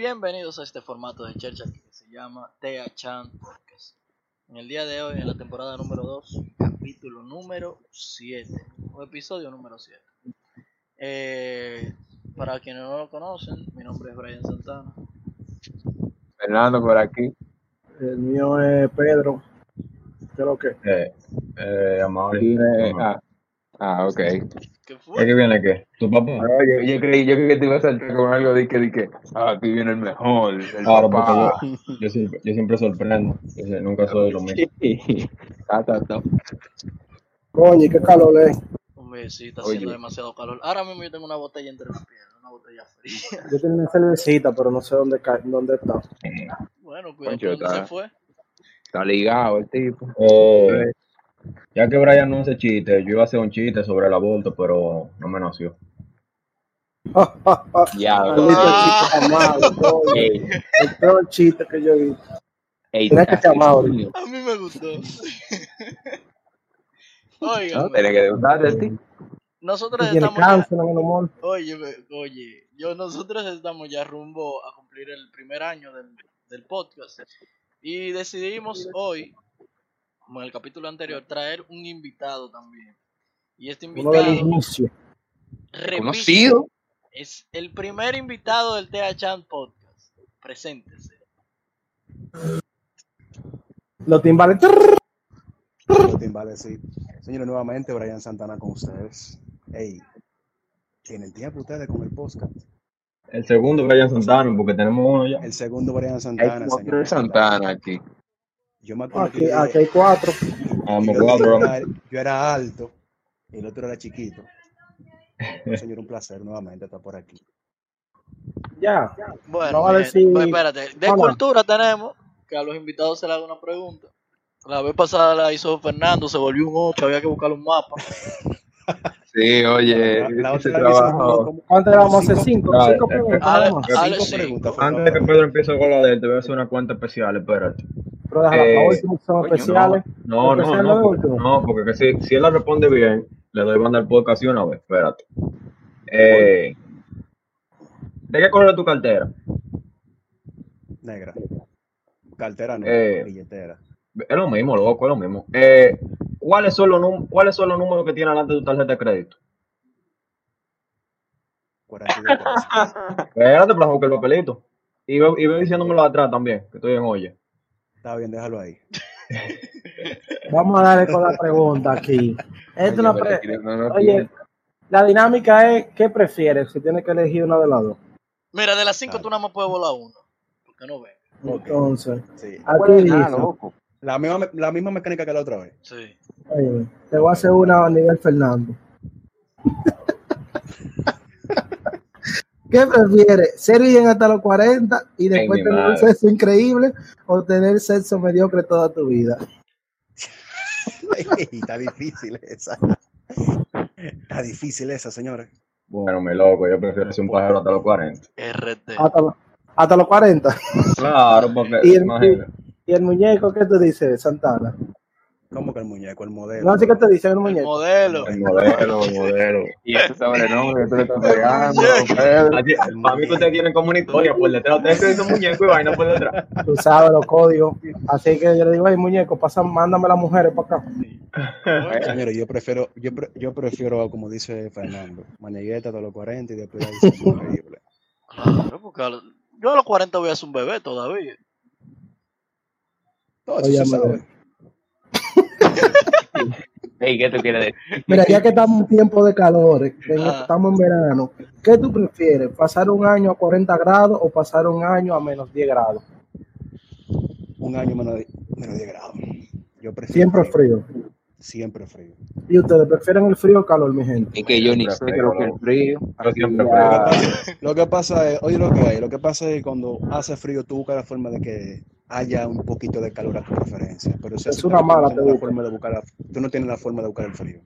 Bienvenidos a este formato de chercha que se llama Tea Chan Podcast. En el día de hoy, en la temporada número 2, capítulo número 7, o episodio número 7. Eh, para quienes no lo conocen, mi nombre es Brian Santana. Fernando por aquí. El mío es Pedro. ¿Qué es lo que? Eh, eh, Amaury. Eh, ah, ah, ok. ¿Qué ¿Es fue? que viene qué? ¿Tu papá? No, yo, yo creí, yo creí que te iba a saltar con algo de que, de que, ah, aquí viene el mejor, el Claro, papá. porque yo, yo, siempre, yo siempre sorprendo. Yo sé- nunca soy lo mismo. Ta, ta, ta. Coño, ¿y qué calor es? Hombre, sí, está Oye. haciendo demasiado calor. Ahora mismo yo tengo una botella entre las piernas, una botella fría. Yo tengo una cervecita, pero no sé dónde, dónde está. Bueno, cuidado, ¿dónde está- se fue? Está ligado el tipo. Eh, ya que Brian no hace chiste, yo iba a hacer un chiste sobre el aborto, pero no me nació. Ya, El peor chiste que yo he visto. ey, Tienes que llamar. A mí me gustó. No, Oigan, tiene que gustarte a ti. nosotros estamos ya, cáncer humor. oye, oye, yo nosotros estamos ya rumbo a cumplir el primer año del, del podcast y decidimos hoy, como en el capítulo anterior, traer un invitado también. Y este invitado, inicio. repito, Conocido. es el primer invitado del Tea Chan Podcast. Preséntese. Los timbales. Los timbales, sí. Señores, nuevamente Brian Santana con ustedes. Ey, ¿tienen tiempo ustedes con el podcast? El segundo Brian Santana, porque tenemos uno ya. El segundo Brian Hay Santana, como señor. Santana aquí. Yo me acuerdo que Aquí, yo, aquí hay cuatro. Vamos, yo- era, yo era alto y el otro era chiquito. Señor, un placer nuevamente estar por aquí. Ya. Bueno, pues espérate. De Hola. cultura tenemos que a los invitados se les haga una pregunta. La vez pasada la hizo Fernando, se volvió un 8, había que buscar un mapa. Sí, oye, La, la ese otra vez hicimos trabajo. como ¿Cuántas le vamos a hacer? Cinco. Cinco preguntas. Cinco sí. preguntas. Antes de que. Pedro empiece con la de él, te voy a hacer una cuenta especial, espérate. Pero déjala, eh, son coño, especiales. No, no, no, no, porque que si, si él la responde bien, le doy banda al podcast y una vez, espérate. Eh, ¿De qué color es tu cartera? Negra. Cartera no, Eh. billetera. Es lo mismo, loco, es lo mismo. Eh, ¿cuáles, son los ¿Cuáles son los números que tiene delante de tu tarjeta de crédito? 42 pesos. Espérate, para buscar el papelito. Y ve, y ve diciéndomelo atrás también, que estoy en oye. Está bien, déjalo ahí. Vamos a darle con la pregunta aquí. Es Oye, una pre- no la dinámica es, ¿qué prefieres? Si tienes que elegir una de las dos. Mira, de las 5 Dale. tú nada más puedes volar uno. Porque no ves. Entonces, Sí. aquí Ah, dice, loco. La misma, me- la misma mecánica que la otra vez. Sí. oye, te voy a hacer una a nivel Fernando. ¿Qué prefieres? ¿Ser bien hasta los 40 y después tener un sexo increíble o tener sexo mediocre toda tu vida? Está difícil esa. Está difícil esa, señores. Bueno, mi loco, yo prefiero ser un pájaro hasta los 40. RT. Hasta, hasta los 40. Claro, porque Y el- imagínate. ¿Y el muñeco qué te dice, Santana? ¿Cómo que el muñeco, el modelo? No sé qué te dice el El muñeco. modelo. El modelo, el modelo. Y ese sobrenombre que tú le estás pegando. Pedro. Así, para mí que ustedes tienen como una historia por detrás. Ustedes tienen un muñeco y vaina por detrás. Tú sabes los códigos. Así que yo le digo, ay, muñeco, pasa, mándame las mujeres para acá. Señores, yo prefiero, yo, pre- yo prefiero, como dice Fernando, manegueta hasta los 40 y después ahí sexo increíble. Claro, porque yo a los 40 voy a ser un bebé todavía. ¿qué tú quieres decir? Mira, ya que estamos en tiempo de calor, que en- Ah. estamos en verano, ¿qué tú prefieres? ¿Pasar un año a 40 grados o pasar un año a menos 10 grados? Un año menos menos de grado. Yo prefiero Siempre frío. Siempre frío. ¿Y ustedes prefieren el frío o calor, mi gente? Es que yo ni sé que frío, frío. Lo que pasa, lo que pasa es, oye lo que hay, lo que pasa es que cuando hace frío tú buscas la forma de que haya un poquito de calor a tu preferencia. Pero si Es una tú mala, no forma de buscar la- tú no tienes la forma de buscar el frío.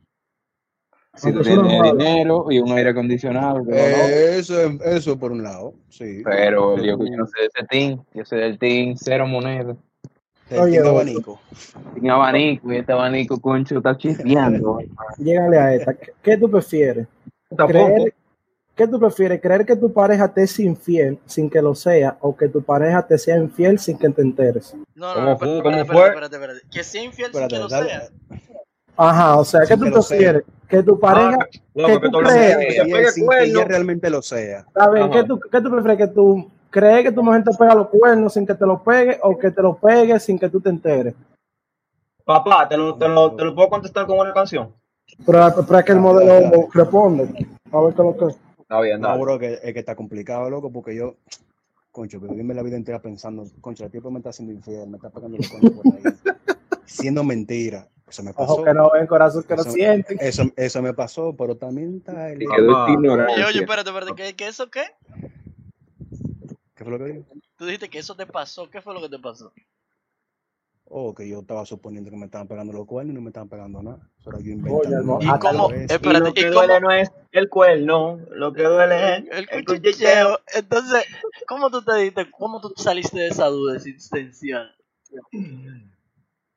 Si tú tienes dinero y un aire acondicionado, Eh, eso, es- eso por un lado, sí. Pero yo, yo no sé de ese team, yo sé del team, cero moneda, Te Oye, tiene otro. abanico. sin abanico, y este abanico, concho, está chispeando. Llégale a esta. ¿Qué- ¿Qué tú prefieres? Tampoco. ¿Creer, ¿Qué tú prefieres? ¿Creer que tu pareja te es infiel sin que lo sea o que tu pareja te sea infiel sin que te enteres? No, no, ¿Cómo no, ¿Cómo espérate, fue? espérate, espérate, espérate. Que sea infiel sin que lo dale- sea. Ajá, o sea, ¿qué Sin tú prefieres? Que tu pareja... Ah, loco, que que tú crees. que pegue sin que ella realmente lo sea. ¿qué tú, ¿qué tú prefieres? ¿Que tú crees que tu mujer te pega los cuernos sin que te los pegue o que te los pegue sin que tú te enteres? Papá, ¿te lo, te, lo, ¿te lo puedo contestar con una canción? Pero, pero es que el modelo responde. A ver qué es lo que... Está bien, No, bro, que, es que está complicado, loco, porque yo, concho, vivirme la vida entera pensando, concho, el tipo me está haciendo infiel, me está pegando los cuernos por ahí. Siendo mentira. Eso me pasó. Ojo que no ven, corazón que no Eso- sienten. Eso, eso me pasó, pero también está el... Oye, oye, espérate, espérate, ¿qué, qué eso qué? ¿Qué fue lo que dijo? Tú dijiste que eso te pasó, ¿qué fue lo que te pasó? Oh, que yo estaba suponiendo que me estaban pegando los cuernos y no me estaban pegando nada. Eso era yo Oye, inventando. hermano, ¿Y cómo? eso. Y Espérate, lo que ¿y duele cómo? no es el cuerno, lo que duele es El el cuchicheo. Entonces, ¿cómo tú te diste, cómo tú saliste de esa duda existencial?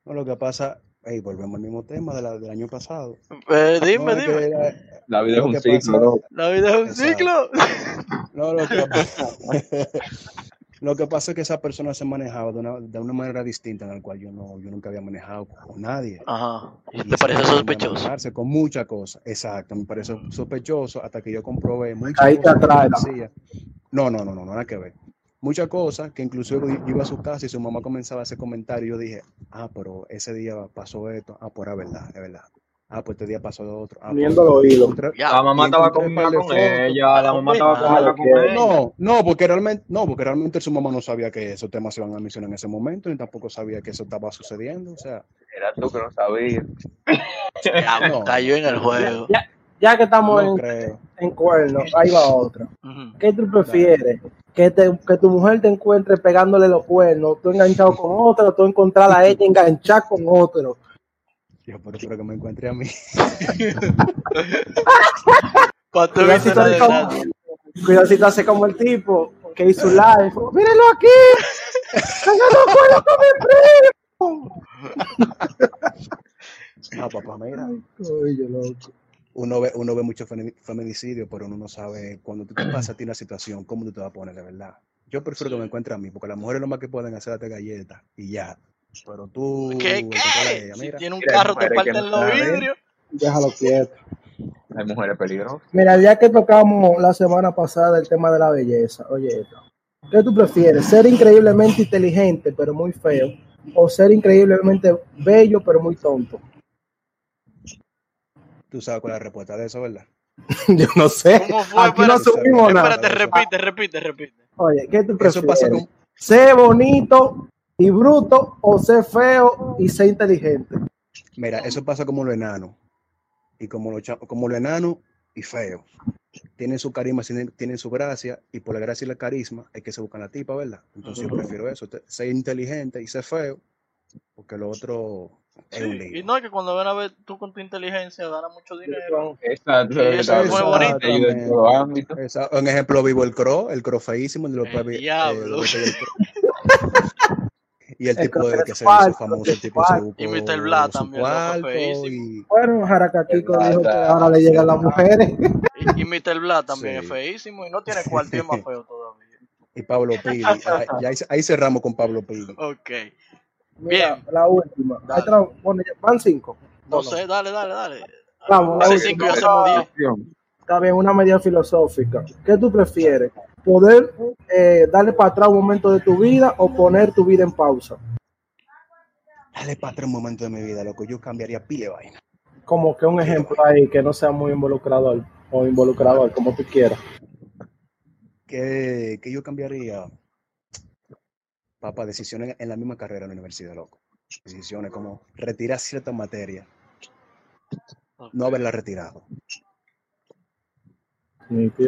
No, lo que pasa, hey, volvemos al mismo tema de la, del año pasado. Eh, dime, No, dime. eh, La vida es un ciclo, pasa-. La vida es un Exacto. ciclo. No, lo que, lo que pasa es que esa persona se manejaba de una, de una manera distinta en la cual yo no, yo nunca había manejado con nadie. Ajá. ¿Y te parece sospechoso? con muchas cosas. Exacto, me parece sospechoso hasta que yo comprobé muchas Ahí te cosas que atrae, ¿no? No, no, no, no, nada que ver. Muchas cosas que inclusive yo iba a su casa y su mamá comenzaba a hacer comentarios y yo dije, ah, pero ese día pasó esto, ah, pues era verdad, es verdad. Ah, pues este día pasó lo otro. Ah, pues, Viendo los hilos. La mamá estaba de con fotos. ella, la mamá estaba Ah, conmigo ok. con ella. No, no, porque realmente, no, porque realmente su mamá no sabía que esos temas se iban a mencionar en ese momento, ni tampoco sabía que eso estaba sucediendo. O sea, Era tú que no sabías. Ya, No. cayó en el juego. Ya, ya que estamos no en, creo. en cuernos, ahí va otra. ¿Qué tú prefieres? Que, te, que tu mujer te encuentre pegándole los cuernos, tú enganchado con otro, tú encontrar a ella enganchada con otro. Yo por eso que me encuentre a mí. La eres como- te hace como el tipo que hizo un live. ¡Mírenlo aquí! ¡Pégale los cuernos con mi Ah, papá, mira. primo! Oye, loco. Uno ve, uno ve mucho femi- feminicidio, pero uno no sabe cuando tú te pasa a ti una situación, cómo tú te vas a poner de verdad. Yo prefiero que me encuentre a mí, porque las mujeres lo más que pueden hacer es darte galletas y ya. Pero tú, ¿Qué, qué? Si tiene un carro, te no los vidrios. Déjalo quieto. Hay mujeres peligrosas. Mira, ya que tocamos la semana pasada el tema de la belleza, oye. ¿qué tú prefieres? ¿Ser increíblemente inteligente pero muy feo? ¿O ser increíblemente bello pero muy tonto? Tú sabes cuál es la respuesta de eso, ¿verdad? Yo no sé. ¿Cómo fue? Aquí no subimos nada. espérate, repite, repite, repite. Oye, ¿qué tú Eso prefieres? pasa con... ¿Ser bonito y bruto o ser feo y ser inteligente? Mira, eso pasa como lo enano. Y como lo, como lo enano y feo. Tienen su carisma, tienen, tienen su gracia, y por la gracia y el carisma es que se buscan la tipa, ¿verdad? Entonces yo prefiero eso, ser inteligente y ser feo, porque lo otro es un Sí, lío. y no es que cuando ven a ver tú con tu inteligencia ganas mucho dinero. Exacto. Y eso es muy bonito. En ejemplo vivo el Cro, el Cro feísimo, El soy el Cro. Y el El tipo de que se hizo famoso, el tipo se buscó Y Mr. Blah su también, cuarto feísimo. y Bueno, Jaracaquico dijo que ahora le llegan las mujeres. Y, y Mr. Blah también Sí. es feísimo y no tiene cuarto más feo todavía. y Pablo Pili. Ahí, ahí, ahí cerramos con Pablo Pili. Ok. Mira, Bien. la última. Está, bueno, van cinco. No sé, dale, dale, dale. Vamos, Hace vamos. cinco. Está bien, una medida filosófica. ¿Qué tú prefieres? ¿Poder eh, darle para atrás un momento de tu vida o poner tu vida en pausa? Dale para atrás un momento de mi vida, loco. Yo cambiaría pile de vaina. Como que un ejemplo ahí que no sea muy involucrador o involucrador, como tú quieras. ¿Qué, qué yo cambiaría? Papá, decisiones en la misma carrera en la universidad, loco. Decisiones como retirar ciertas materias, no haberla retirado.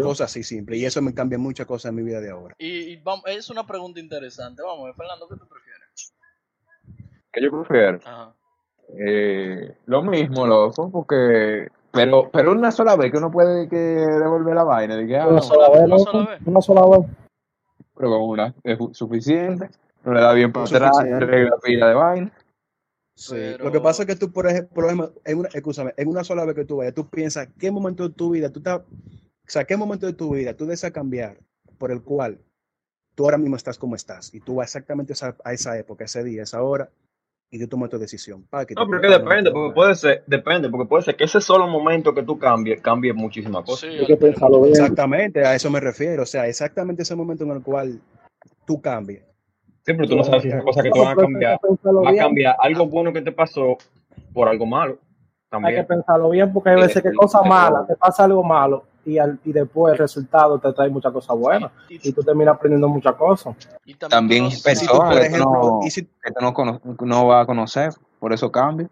Cosas así simples. Y eso me cambia muchas cosas en mi vida de ahora. Y, y vamos, es una pregunta interesante. Vamos, a ver, Fernando, ¿qué tú prefieres? ¿Qué yo prefiero? Ajá. Eh, lo mismo, loco, porque. Pero, pero una sola vez que uno puede que devolver la vaina. De que, ah, Una no, sola vez, una loco. sola vez. Una sola vez. pero con una es suficiente. No le da bien para atrás, arregla pila de vaina. Sí. Pero- Lo que pasa es que tú, por ejemplo, por ejemplo, en una, escúchame, en una sola vez que tú vayas, tú piensas qué momento de tu vida tú estás sea, ¿qué momento de tu vida tú deseas cambiar por el cual tú ahora mismo estás como estás y tú vas exactamente a esa, a esa época, ese día, esa hora y tú tomas tu decisión? Pa, que No, te pero que toca, no depende, porque puede ser, depende, porque puede ser que ese solo momento que tú cambies, cambie muchísimas cosas. Sí, Hay que altera pensarlo bien. Exactamente, a eso me refiero. O sea, exactamente ese momento en el cual tú cambies. Sí, pero tú no sabes si esa cosa que tú vas a cambiar, va a cambiar algo bueno que te pasó por algo malo. Hay que También. pensarlo bien porque hay veces que cosas malas, te pasa algo malo y, al, y después el resultado te trae muchas cosas buenas Y, y tú terminas aprendiendo muchas cosas. y también, no si que ejemplo, no- si, que no, cono- no vas a conocer, por eso cambia.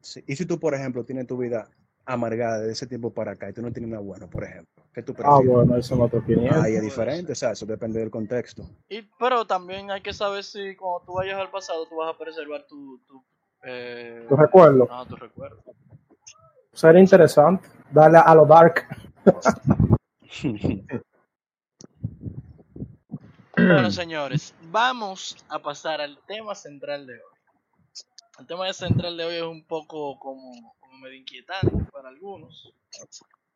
sí, y si tú, por ejemplo, tienes tu vida amargada de ese tiempo para acá y tú no tienes nada bueno, por ejemplo, ¿qué tú Ah, prefieres? bueno, eso es otra opinión. Ahí es diferente, o sea, eso depende del contexto. y- pero también hay que saber si cuando tú vayas al pasado tú vas a preservar tu, tu, eh, ¿Tu recuerdo? ah, tu recuerdo. Sería interesante darle a lo dark. Bueno, señores, vamos a pasar al tema central de hoy. El tema central de hoy es un poco como, como medio inquietante para algunos,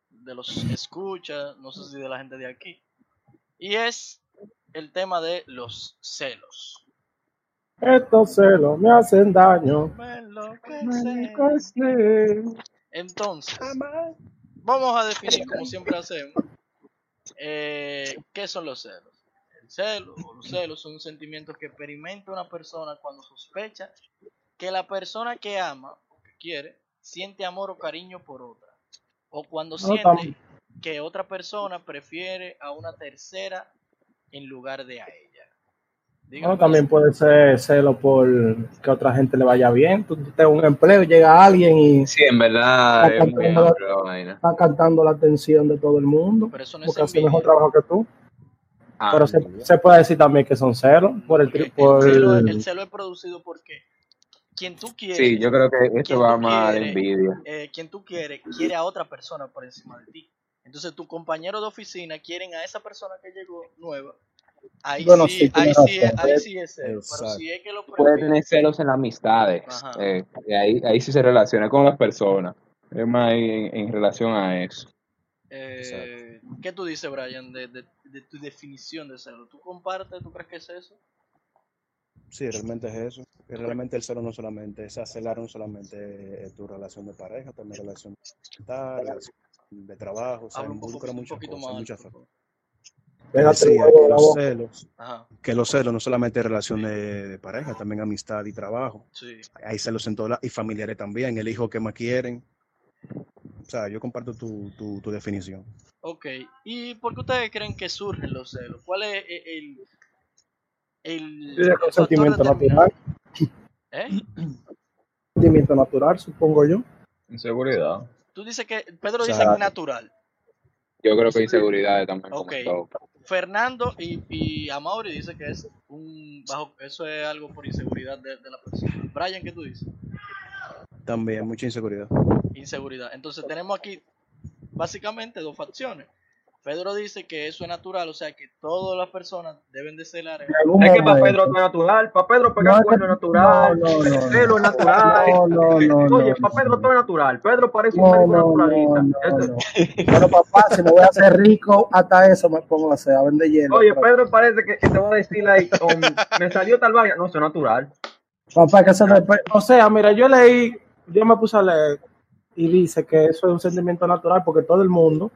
de los escuchas, no sé si de la gente de aquí, y es el tema de los celos. Estos celos me hacen daño. Me enloquece. Entonces, vamos a definir, como siempre hacemos, eh, qué son los celos. El celo o los celos son sentimientos que experimenta una persona cuando sospecha que la persona que ama o que quiere siente amor o cariño por otra. O cuando siente que otra persona prefiere a una tercera en lugar de a ella. Dígame también puede ser celo por que otra gente le vaya bien. Tú tú tienes un empleo, llega alguien y Sí, en verdad es Cantando- la está cantando la atención de todo el mundo. Pero eso no es Porque hace mejor trabajo que tú. Ah, Pero se, se puede decir también que son celos por el, el, celo, el- el celo es producido porque quien tú quieres, sí, yo creo que ¿Quién esto va más de envidia. eh, quien tú quieres quiere a otra persona por encima de ti. Entonces tu compañero de oficina quieren a esa persona que llegó nueva. Ahí Bueno, sí, sí, ahí sí, ahí sí es celo. Pero si es que lo Puede tener celos en las amistades. Eh, y ahí, ahí sí se relaciona con las personas. Es más en, en relación a eso. eh, ¿Qué tú dices, Brian, de, de- de tu definición de celo? ¿Tú compartes? ¿Tú crees que es eso? Sí, realmente es eso. Realmente el celo no solamente es acelar, no solamente es tu relación de pareja, también relación relación de trabajo, o sea, involucra un muchas poquito cosas, más muchas alto, por favor. Pégate el Decía que los celos, Ajá, que los celos no solamente relación de, de pareja, también amistad y trabajo. sí. Hay celos en todas las, y familiares también, el hijo que más quieren. O sea, yo comparto tu, tu, tu definición. Ok, ¿y por qué ustedes creen que surgen los celos? ¿Cuál es el, el, el sentimiento natural. ¿Eh? Sentimiento natural, supongo yo. Inseguridad. Tú dices que Pedro O dice que natural. Yo creo que inseguridades también. Ok. Fernando y, y Amaury dice que es un bajo, eso es algo por inseguridad de, de la persona. Brian, ¿qué tú dices? También mucha inseguridad. Inseguridad. Entonces tenemos aquí básicamente dos facciones. Pedro dice que eso es natural, o sea que todas las personas deben de celar. Es que para. Pedro todo es natural, para Pedro pegar cuerno es natural, no, no, el no, celo es natural. No, no, no, Oye, no. para Pedro todo es natural. Pedro parece un médico naturalista. no, Este- no. Pero papá, si me voy a hacer rico, hasta eso me pongo a hacer, a vender hielo. Oye, Pedro parece que, que te va a decir ahí, me salió tal vaina. No, eso es natural. Papá, que se me... O sea, mira, yo leí, yo me puse a leer y dice que eso es un sentimiento natural porque todo el mundo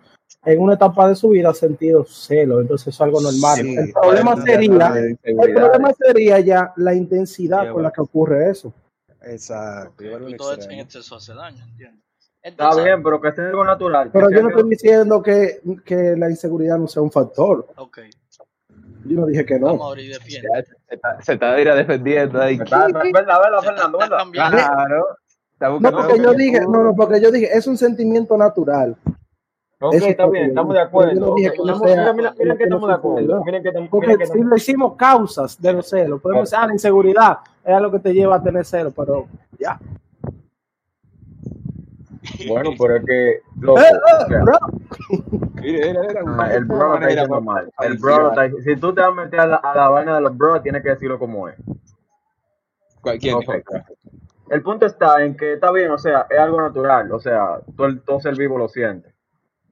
en una etapa de su vida ha sentido celos, entonces eso es algo normal. Sí, el problema sería, el problema sería ya la intensidad Sí, con la que ocurre eso. Exacto. Y todo en exceso hace daño, ¿entiendes? Está bien, pero que sea algo natural. Pero yo no estoy diciendo que, que la inseguridad no sea un factor. ok, Yo no dije que no. Se está, se está Ira defendiendo ahí. ¿Verdad, verdad, Fernando? Claro. No, porque yo dije, no, no, porque yo dije, es un sentimiento natural. Ok, Eso está es lo bien, estamos de acuerdo. Yo no dije Ok, que no estamos- sea- mira, mira, que estamos de acuerdo. Miren que estamos- Porque miren que si le hicimos causas de los celos, podemos decir, ah, la inseguridad es algo que te lleva a tener celos, pero ya. Bueno, pero es que. loco, Eh, o eh, sea, bro, Mira, mira, mira, ah, el bro lo está diciendo mal. El bro lo está Si tú te vas a meter a la, a la vaina de los bros, tienes que decirlo como es. Cualquier. El punto está en que está bien, o sea, es algo natural, o sea, todo, el- todo ser vivo lo siente.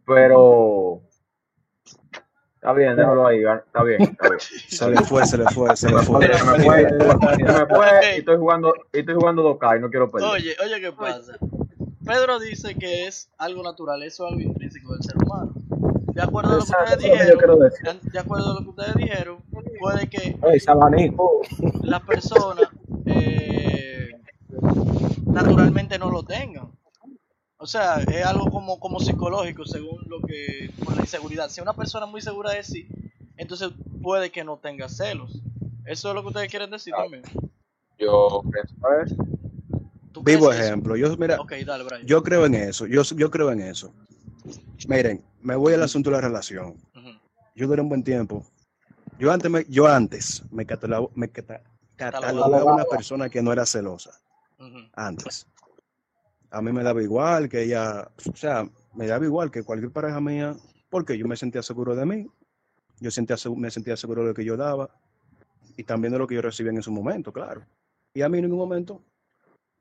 Pero Está bien, déjalo ahí. Está bien, está bien. Se le fue, se le fue, se le fue. Se me fue, se me fue y estoy jugando, y estoy jugando 2K y no quiero perder. Oye, oye, ¿qué pasa? Pedro dice que es algo natural, eso es algo intrínseco del ser humano. De acuerdo a lo que ustedes dijeron, de acuerdo a lo que ustedes dijeron, puede que las personas eh, naturalmente no lo tengan. O sea, es algo como, como psicológico según lo que, por la inseguridad. Si una persona es muy segura de sí, entonces puede que no tenga celos. Eso es lo que ustedes quieren decir también. Yo pienso eso. ¿Tú crees Vivo eso? ejemplo. Yo, mira, Ok, dale, Brian. yo creo en eso. Yo, yo creo en eso. Miren, me voy al asunto de la relación. Yo duré un buen tiempo. Yo antes me, yo antes me catalogaba, me cata- catalogaba una persona que no era celosa. Antes. A mí me daba igual que ella, o sea, me daba igual que cualquier pareja mía, porque yo me sentía seguro de mí. Yo sentía, me sentía seguro de lo que yo daba y también de lo que yo recibía en su momento, claro. Y a mí en ningún momento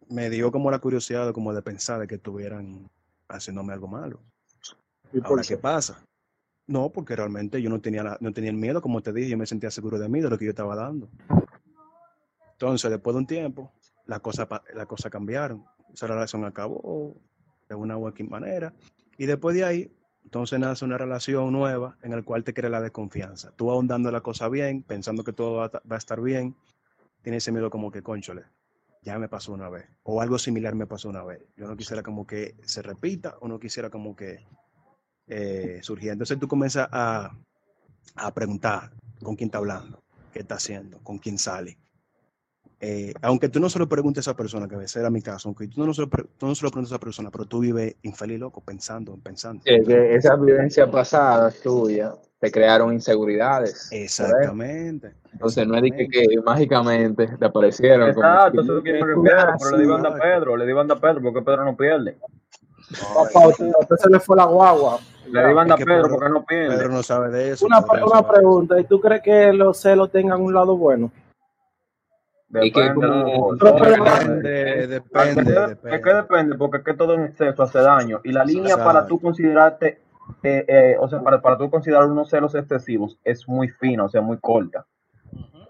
me dio como la curiosidad como de pensar de que estuvieran haciéndome algo malo. ¿Y por Ahora, qué? ¿qué pasa? No, porque realmente yo no tenía, la- no tenía el miedo, como te dije, yo me sentía seguro de mí, de lo que yo estaba dando. Entonces, después de un tiempo, las cosas pa- las cosas cambiaron. Esa relación acabó de una u otra manera. Y después de ahí, entonces nace una relación nueva en la cual te crea la desconfianza. Tú ahondando la cosa bien, pensando que todo va a, estar bien, tienes ese miedo como que, conchole, ya me pasó una vez. O algo similar me pasó una vez. Yo no quisiera como que se repita o no quisiera como que eh, surgía. Entonces tú comienzas a, a preguntar con quién está hablando, qué está haciendo, con quién sale. Eh, aunque tú no se lo preguntes a esa persona, que a veces era mi caso, aunque tú no, se lo, tú no se lo preguntes a esa persona, pero tú vives infeliz loco pensando, pensando. Que, que esas vivencias pasadas tuyas te crearon inseguridades. Exactamente. Entonces no es de que, que mágicamente te aparecieron. Exacto, eso es lo que yo me refiero. Pero le digo anda a Pedro, le digo anda a Pedro porque Pedro no pierde. Papá, a usted, se le fue la guagua. Le digo anda a Pedro porque no pierde. Pedro no sabe de eso. Una, una pregunta, ¿y tú crees que los celos tengan un lado bueno? Y que Depende, como- Es que- depende. Es que depende, porque es que todo en exceso hace daño. Y la línea Exacto. para tú considerarte, eh, eh, o sea, para, para tú considerar unos celos excesivos es muy fina, o sea, muy corta.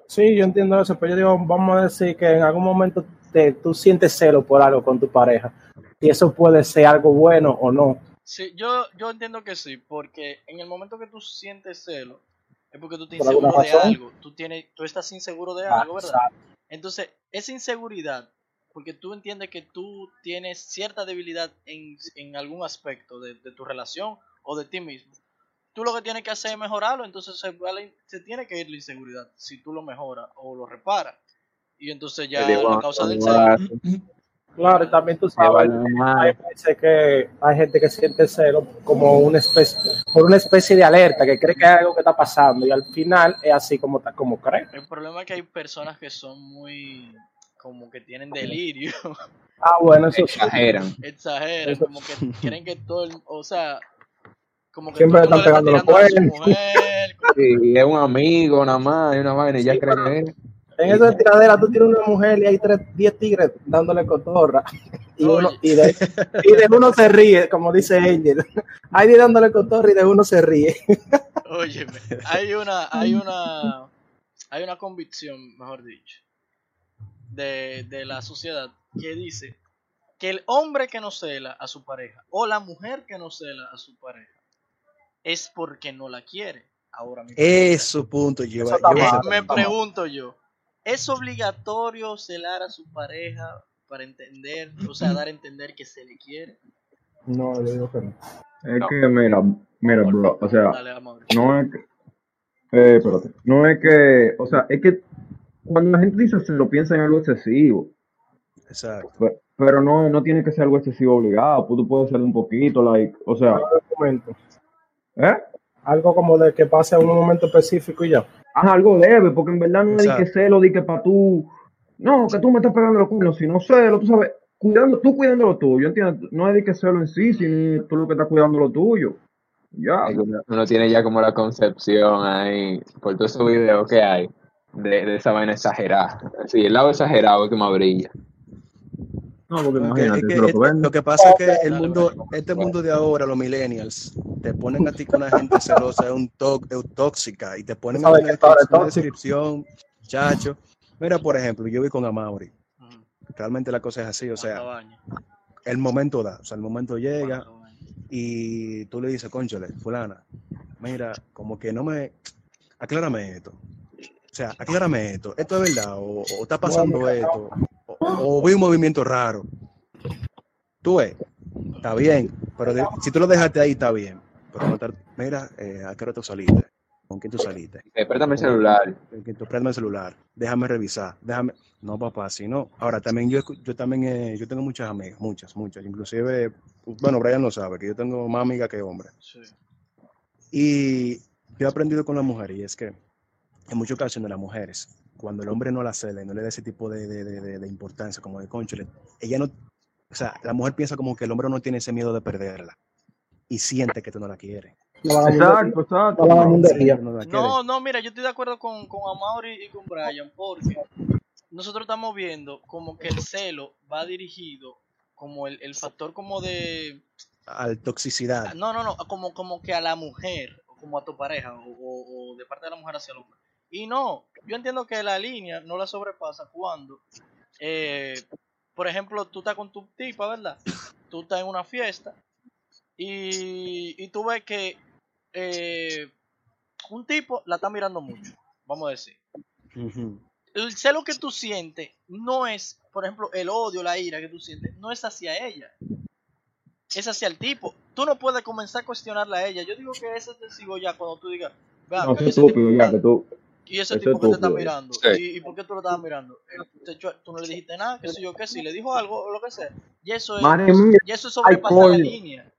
Sí, yo entiendo eso, pero yo digo, vamos a decir que en algún momento te, tú sientes celo por algo con tu pareja. Y eso puede ser algo bueno o no. Sí, yo, yo entiendo que sí, porque en el momento que tú sientes celo, es porque tú te inseguro de algo, tú, tienes, tú estás inseguro de algo, ¿verdad? exacto. Entonces, esa inseguridad, porque tú entiendes que tú tienes cierta debilidad en, en algún aspecto de, de tu relación o de ti mismo, tú lo que tienes que hacer es mejorarlo, entonces se, se tiene que ir la inseguridad si tú lo mejoras o lo reparas. Y entonces ya la causa del hace, Claro, y también tú sabes, hay veces que hay gente que siente celo como una especie, por una especie de alerta, que cree que hay algo que está pasando y al final es así como, como cree. El problema es que hay personas que son muy, como que tienen delirio. Ah, bueno, eso. Exageran. exageran, Eso- como que quieren que todo el, o sea, como que Siempre están pegando los mujer, Sí, es un amigo nada más, y una vaina, y ya Sí, creen pero- que es. En esa tiradera tú tienes una mujer y hay tres, diez tigres dándole cotorra. Y, Oye. uno, y, de, y de uno se ríe, como dice Angel. Hay diez dándole cotorra y de uno se ríe. óyeme, hay una, hay una, hay una convicción, mejor dicho, de, de la sociedad que dice que el hombre que no cela a su pareja o la mujer que no cela a su pareja es porque no la quiere. Ahora mi pregunta Eso punto lleva. Me pregunto yo, ¿es obligatorio celar a su pareja para entender, o sea, dar a entender que se le quiere? No, yo digo que no. Es No. que, mira, mira, bro, o sea, Dale, no es que, eh, espérate, no es que, o sea, es que cuando la gente dice se lo piensa en algo excesivo, Exacto. pe- pero no, no tiene que ser algo excesivo obligado, pues tú puedes ser un poquito, like, o sea, Un momento. ¿eh? Algo como de que pase en un momento específico y ya. Haz algo leve, porque en verdad no que Exacto. celo, de que para tú, no, que tú me estás pegando los cuernos, sino celo, tú sabes, cuidando, tú cuidando lo tuyo, ¿entiendes? No es de que celo en sí, sino tú lo que estás cuidando lo tuyo. Ya. Uno, uno tiene ya como la concepción ahí, por todos esos videos que hay, de, de esa vaina exagerada. Sí, el lado exagerado es que más brilla. No, porque imagínate, es que- eso es lo que vende. lo que pasa es que el mundo, este mundo de ahora, los millennials, te ponen a ti con una gente celosa, es un es tóxica, y te ponen sabes una, descripción- descripción, chacho. Mira, por ejemplo, yo vi con Amaury, Ujú. realmente la cosa es así, o sea, el momento da, o sea, el momento llega y tú le dices, conchale, fulana, mira, como que no me, aclárame esto. O sea, aclárame esto, ¿esto es verdad? ¿O, o está pasando esto? O, o vi un movimiento raro? Tú ves, está bien, pero de- si tú lo dejaste ahí, está bien. Te- mira, eh, ¿a qué hora tú saliste? ¿Con quién tú saliste? Eh, préstame el celular. ¿Con quién tú préstame el celular? Déjame revisar, déjame... No, papá, si no. Ahora, también yo, escu- yo también, eh, yo tengo muchas amigas, muchas, muchas. Inclusive, bueno, Brian lo sabe, que yo tengo más amigas que hombres. Sí. Y yo he aprendido con las mujeres, y es que en muchas ocasiones las mujeres, cuando el hombre no la cede, no le da ese tipo de, de- de- de- de importancia, como de conchole, ella no, o sea, la mujer piensa como que el hombre no tiene ese miedo de perderla y siente que tú no la quieres. Exacto, exacto. No. No, mira, yo estoy de acuerdo con, con Amaury y con Brian, porque nosotros estamos viendo como que el celo va dirigido como el, el factor como de... Al toxicidad. No, no, no, como, como que a la mujer, o como a tu pareja, o, o- o de parte de la mujer hacia el hombre. Y no, yo entiendo que la línea no la sobrepasa cuando, eh, por ejemplo, tú estás con tu tipa, ¿verdad? Tú estás en una fiesta y, y tú ves que eh, un tipo la está mirando mucho, vamos a decir. El celo que tú sientes no es, por ejemplo, el odio, la ira que tú sientes, no es hacia ella. Es hacia el tipo. Tú no puedes comenzar a cuestionarla a ella. Yo digo que ese te sigo ya cuando tú digas, "Ve No, es estúpido ya, que tú. y ese Eso tipo es que te está mirando. Sí. ¿Y, y por qué tú lo estabas mirando? Tú no le dijiste nada, que sé yo, que si le dijo algo o lo que sea. Y eso es, y eso es sobrepasar la línea.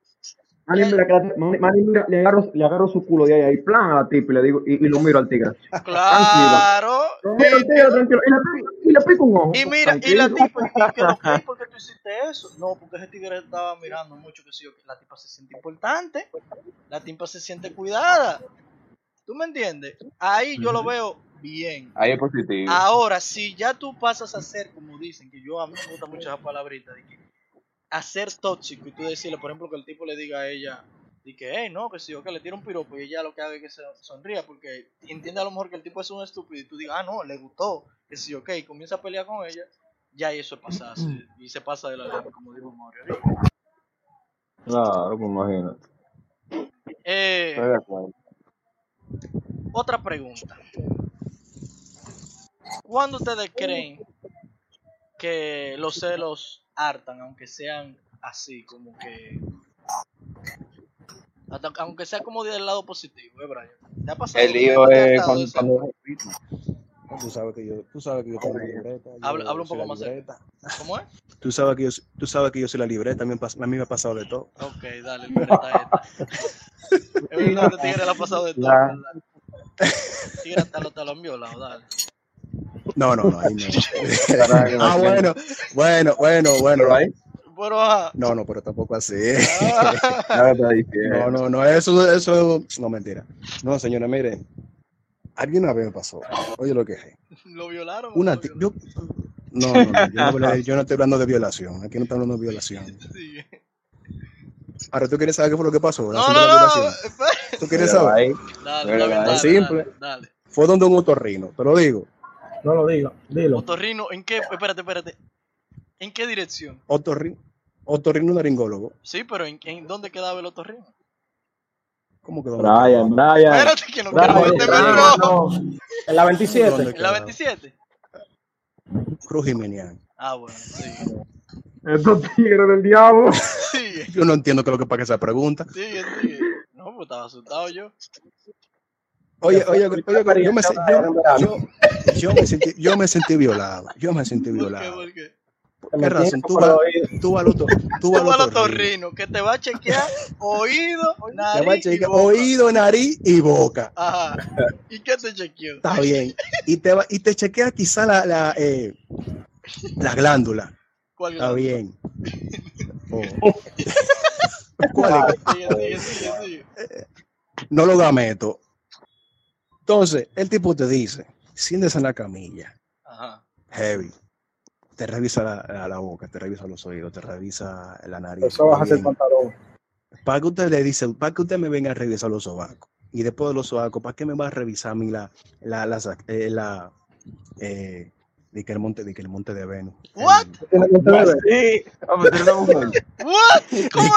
Mani, mira, que la- Mani, Mani, mira, le agarro, le agarro su culo de ahí, ahí, plan a la tipa y le digo, y, y lo miro al tigre. Claro. Lo miro al tigre, tranquilo, y le, pico- y le pico un ojo. Y mira, y la tranquilo. tipa, ¿y lo que? ¿Por qué tú hiciste eso? No, porque ese tigre estaba mirando mucho, que sí, yo, que la tipa se siente importante, la tipa se siente cuidada. ¿Tú me entiendes? Ahí yo lo veo bien. Ahí es positivo. Ahora, si ya tú pasas a ser, como dicen, que yo a mí me gusta mucho esa palabrita, de que a ser tóxico y tú decirle, por ejemplo, que el tipo le diga a ella, y que, hey, no, que si yo que le tire un piropo y ella lo que haga es que se sonría, porque entiende a lo mejor que el tipo es un estúpido y tú digas, ah, no, le gustó, que si ok, comienza a pelear con ella, ya eso es pasarse, y se pasa de la línea, como dijo Mario. Claro, pues imagínate. Eh, Estoy de acuerdo. Otra pregunta. ¿Cuándo ustedes creen que los celos hartan, aunque sean así, como que... hasta- aunque sea como del lado positivo, ¿eh, Brian? ¿Te ha pasado? El lío es cuando, cuando Tú sabes que yo, tú sabes que yo tengo la libreta. yo Habla- habla un soy poco la más libreta. ¿Cómo es? Tú sabes que yo, tú sabes que yo soy la libreta, a mí, a mí me ha pasado de todo. Ok, dale, libreta esta. Es verdad, este tigre le ha pasado de todo. Tigre hasta lo, te lo han violado, dale. No, no, no, ahí no. Ah, bueno, bueno, bueno, bueno. Pero ahí, Pero, ajá. No, no, pero tampoco así. Ah. No, no, no, eso, eso, no, mentira. No, señora, mire, alguien una vez me pasó, oye lo que es. ¿Lo violaron? Una, yo, no, no, no, yo no, hablé- yo no estoy hablando de violación, aquí no estoy hablando de violación. Sí. Ahora, ¿tú quieres saber qué fue lo que pasó? La No, no. ¿Tú quieres saber? ahí, Dale, dale, es dale, simple. dale, dale. Fue donde un otorrino, te lo digo. No lo diga, dilo. Otorrino, ¿en qué? Espérate, espérate. ¿En qué dirección? Otorrino, otorrino laringólogo. Sí, pero ¿en, en dónde quedaba el otorrino? ¿Cómo quedó? Brian, Brian. Espérate, que no Brian, quiero meterme en Brian, rojo. no. En la 27. ¿Dónde ¿En la quedaba? 27? Cruz Jimenian. Ah, bueno, sí. Estos tigres del diablo. Sigue, Yo no entiendo qué es lo que pasa esa pregunta. sigue, sigue. No, pues estaba asustado yo. Oye, oye, oye, yo me, yo, yo, yo me sentí, yo me sentí violado. Yo me sentí ¿Por qué? violado. ¿Por qué? ¿Qué razón? Tú Por vas, tú vas tú Tú al que te va a chequear oído, Te va a nariz y boca. oído, nariz y boca. Ajá. ¿Y qué te chequeó? Está bien. Y te, va, y te chequea quizá la, la, eh, la glándula. ¿Cuál Está bien. Oh. ¿Cuál es? Sigue. No lo gameto. Entonces, el tipo te dice, siéntese en la camilla, Ajá. heavy. Te revisa la, la- la boca, te revisa los oídos, te revisa la nariz. Eso bajas el pantalón. para que usted le dice, para que usted me venga a revisar los sobacos. Y después de los sobacos, ¿para qué me va a revisar a mí la, la, eh, la, eh, de que el monte, de que el monte de Venus? What? Sí. What? ¿Cómo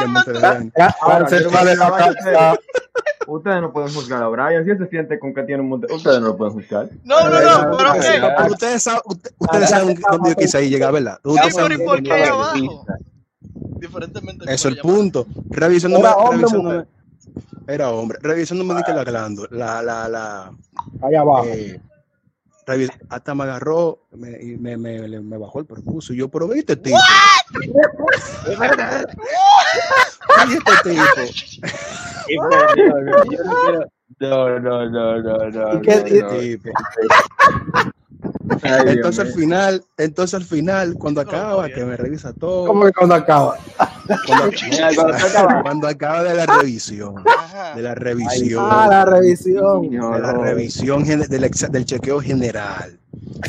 Ustedes no pueden juzgar a Brian. Si él se siente con que tiene un monte, ustedes no lo pueden juzgar. No, no, no, pero ustedes saben, usted- ustedes saben dónde yo quise ahí llegar, ¿verdad? Ustedes saben ¿y por qué abajo? Diferentemente. Eso es el punto. Revisándome, ¿Era hombre o revisándome. Era hombre. Revisándome de que la glándula, la, la, la, allá abajo. Hasta me agarró me, y me, me, bajó el percuso. Y yo, pero viste, tipo. Este tipo. No, no, no, no, no. ¿Y qué- no, y- no. tipo. Ay, Dios Entonces al mío. final, entonces al final, cuando No, acaba, que me revisa todo. ¿Cómo que cuando acaba? Cuando, acaba. cuando acaba de la revisión. Ajá. De la revisión. Ah, la revisión. De la revisión del, del chequeo general.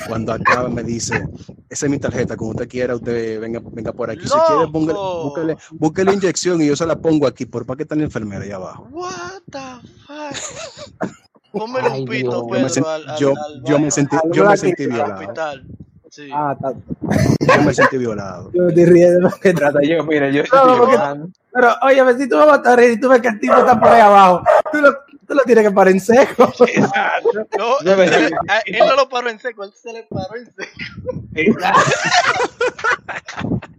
Cuando acaba me dice, esa es mi tarjeta, como usted quiera, usted venga, venga por aquí. Si quiere, póngale, ¡Loco! búsquele, búsquele la inyección y yo se la pongo aquí, por para que está la enfermera ahí abajo. What the fuck? Ay, un pito. Yo Pedro, sent- al, al, yo, al yo me sentí, yo me sentí violado. hospital. Sí. Ah, está. Yo me sentí violado. Yo me estoy riendo. porque- Trata yo, mira, yo No, estoy porque-. Pero, oye, si tú me vas a reír y tú ves que el tipo está por ahí abajo, tú lo, tú lo tienes que parar en seco. No, Yo me- él, a- él no lo paró en seco, él se le paró en seco.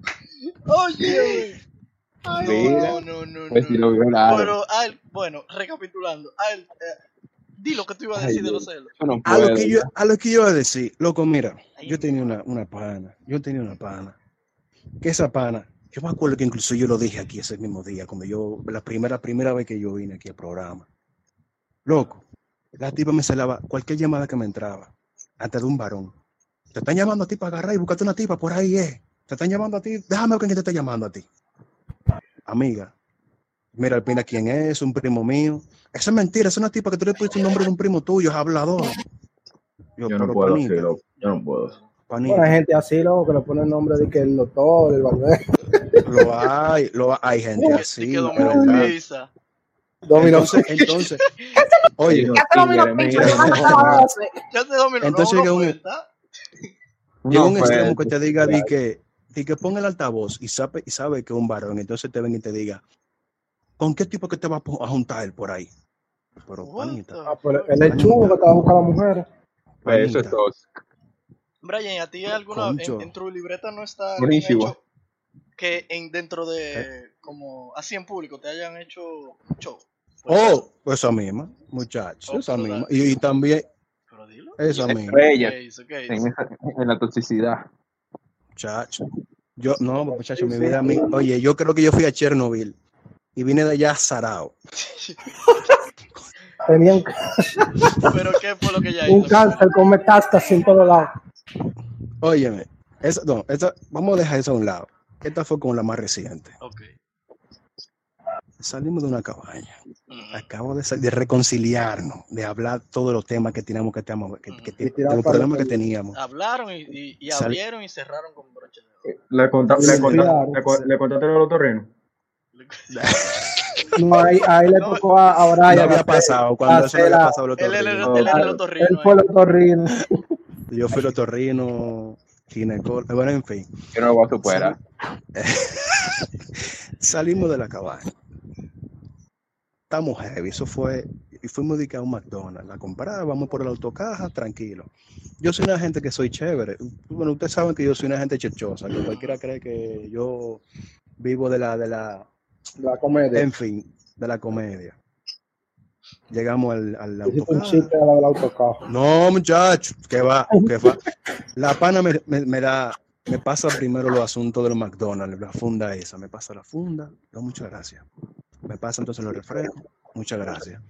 Oye, Ay, Mira. no, no, no, Pues no. lo violaron. Pero, Al, bueno, recapitulando, Al, eh, di lo que tú ibas a Ay, decir de los celos. No A lo que yo, a lo que yo iba a decir, loco, mira, yo tenía una, una pana, yo tenía una pana, que esa pana, yo me acuerdo que incluso yo lo dije aquí ese mismo día, cuando yo, la primera, primera vez que yo vine aquí al programa. Loco, la tipa me salaba cualquier llamada que me entraba, hasta de un varón. Te están llamando a ti para agarrar y buscarte una tipa, por ahí es. Te están llamando a ti, déjame ver quién te está llamando a ti. Amiga, mira, Alpina, ¿quién es? Un primo mío. Esa es mentira, es una tipa que tú le pusiste un nombre de un primo tuyo, es hablador. Yo pero no puedo, panita. Yo no puedo. panita. Bueno, hay gente así, loco, que le pone el nombre de que el doctor, el barbero. Lo hay, lo hay gente así. que Domino. Dominó. Entonces, entonces, oye, Ya te domino Entonces llega un- llega un No, extremo pues, que te diga di que, di que pon el altavoz y sabe, y sabe que es un varón, entonces te ven y te diga, ¿con qué tipo que te va a juntar él por ahí? Pero, panita, Ah, pero es chungo que te va a buscar a las mujeres. pues eso es todo. Brian, ¿a ti alguna en, en tu libreta no está Buenísimo. hecho que en dentro de como así en público te hayan hecho show? Ejemplo. Oh, esa misma, muchachos, Oh, esa misma. la- Y, y también, Pero dilo. esa misma, Estrella ¿Qué hizo? ¿Qué en, en la toxicidad. muchacho. Yo, no, muchacho, mi vida, a mí, oye, yo creo que yo fui a Chernobyl y vine de allá zarao. Tenían Pero ¿qué fue lo que ella un hizo? cáncer con metástasis en todos lados. Óyeme, no, esa, vamos a dejar eso a un lado. Esta fue como la más reciente. Salimos de una cabaña. Acabo de, reconciliarnos, de hablar todos los temas que teníamos que, teníamos, que, los problemas teníamos. Hablaron y, y, y Sal- abrieron y cerraron con broche de oro. Le, conta, le, Sí, contaste lo de los torrenos. No, ahí, ahí le No, tocó a, a No Brian. había pasado, cuando eso no había la- pasado Él era el- otorrinos. él era el Él otorrino. fue ahí. el otorrino. Yo fui el otorrino, ginecólogo, bueno, en fin. Yo no lo voy a superar. Salimos de la cabaña. Estamos heavy, eso fue, y fuimos de que a un McDonald's a comprar, vamos por el autocaja, tranquilo. Yo soy una gente que soy chévere. Bueno, ustedes saben que yo soy una gente chechosa, que cualquiera cree que yo vivo de la, de la, La comedia. en fin, de la comedia. Llegamos al, al Hiciste un autocaja. chiste a la del autocarro. No, muchacho, que va, que va. La pana me, me, me da, me pasa primero los asuntos de los McDonald's, la funda esa, me pasa la funda, no, muchas gracias. Me pasa entonces los refrescos, muchas gracias.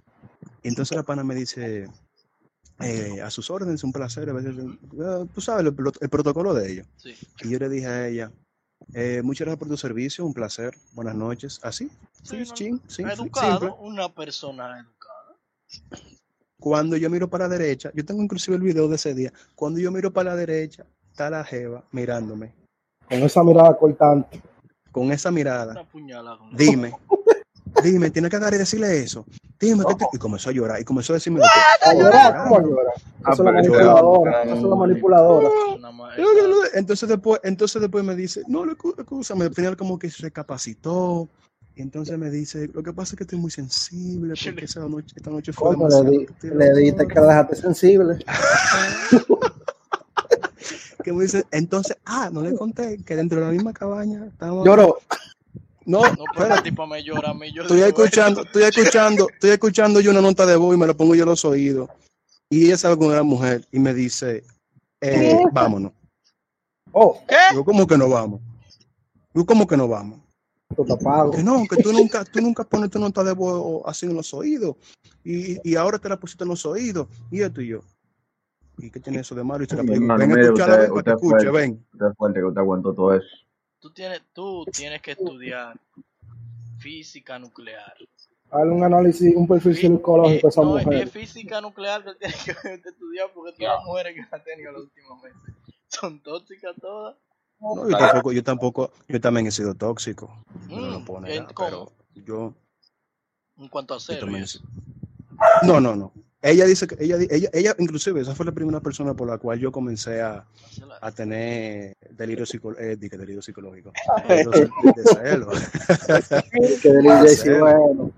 Y entonces la pana me dice, eh, a sus órdenes, un placer, a veces, eh, tú sabes el, el protocolo de ellos. Sí. Y yo le dije a ella, eh, muchas gracias por tu servicio, un placer, buenas noches, así, Sí, sí, no, chin, sí, Educado, simple. una persona educada. Cuando yo miro para la derecha, yo tengo inclusive el video de ese día, cuando yo miro para la derecha, está la jeva mirándome. Con esa mirada cortante. Con esa mirada, Una puñalada. dime, dime, tienes que agarrar y decirle eso. Dime, ¿qué te-?" y comenzó a llorar, y comenzó a decirme lo ¿A que- llorar? ¿Cómo a llorar? Ah, Eso es eso es manipuladora. es manipuladora. Una ma- No, no, no. Entonces después, entonces después me dice, no, excusa, al final como que se recapacitó. Y entonces me dice, lo que pasa es que estoy muy sensible porque esa noche, esta noche fue ¿Cómo le, di, tiro". le diste que la dejaste sensible? Que me dice, entonces, ah, no le conté que dentro de la misma cabaña estábamos... Lloró. No, No, pero el tipo me llora a mí. Yo estoy escuchando, estoy escuchando, estoy escuchando yo una nota de voz y me la pongo yo en los oídos. Y ella sabe con una mujer y me dice, eh, vámonos. Oh, Digo, ¿cómo que no vamos? Digo, ¿cómo que no vamos? te. Que no, que tú nunca, tú nunca pones tu nota de voz así en los oídos. Y, y ahora te la pusiste en los oídos. Y esto y yo. ¿Y qué tiene eso de malo? Y se la digo, hermano, ven a mire, escucharla, usted- ven para que usted escuche, fue- ven. Usted es fuerte que usted aguantó todo eso. Tú tienes, tú tienes que estudiar física nuclear. Hazle un análisis, un perfil psicológico a eh, esa no, mujer. es física nuclear que tiene que estudiar porque todas las mujeres que ha tenido los últimos meses son tóxicas todas. No, yo tampoco, yo tampoco, yo también he sido tóxico. No lo Mm, puedo ¿en negar, cómo? pero yo, En cuanto a sido- No, no, no. Ella dice que ella, ella, ella, inclusive, esa fue la primera persona por la cual yo comencé a, a tener delirio, psico, eh, di que delirio psicológico. Delirio de, de celo. Que del DJ sí, cero. bueno.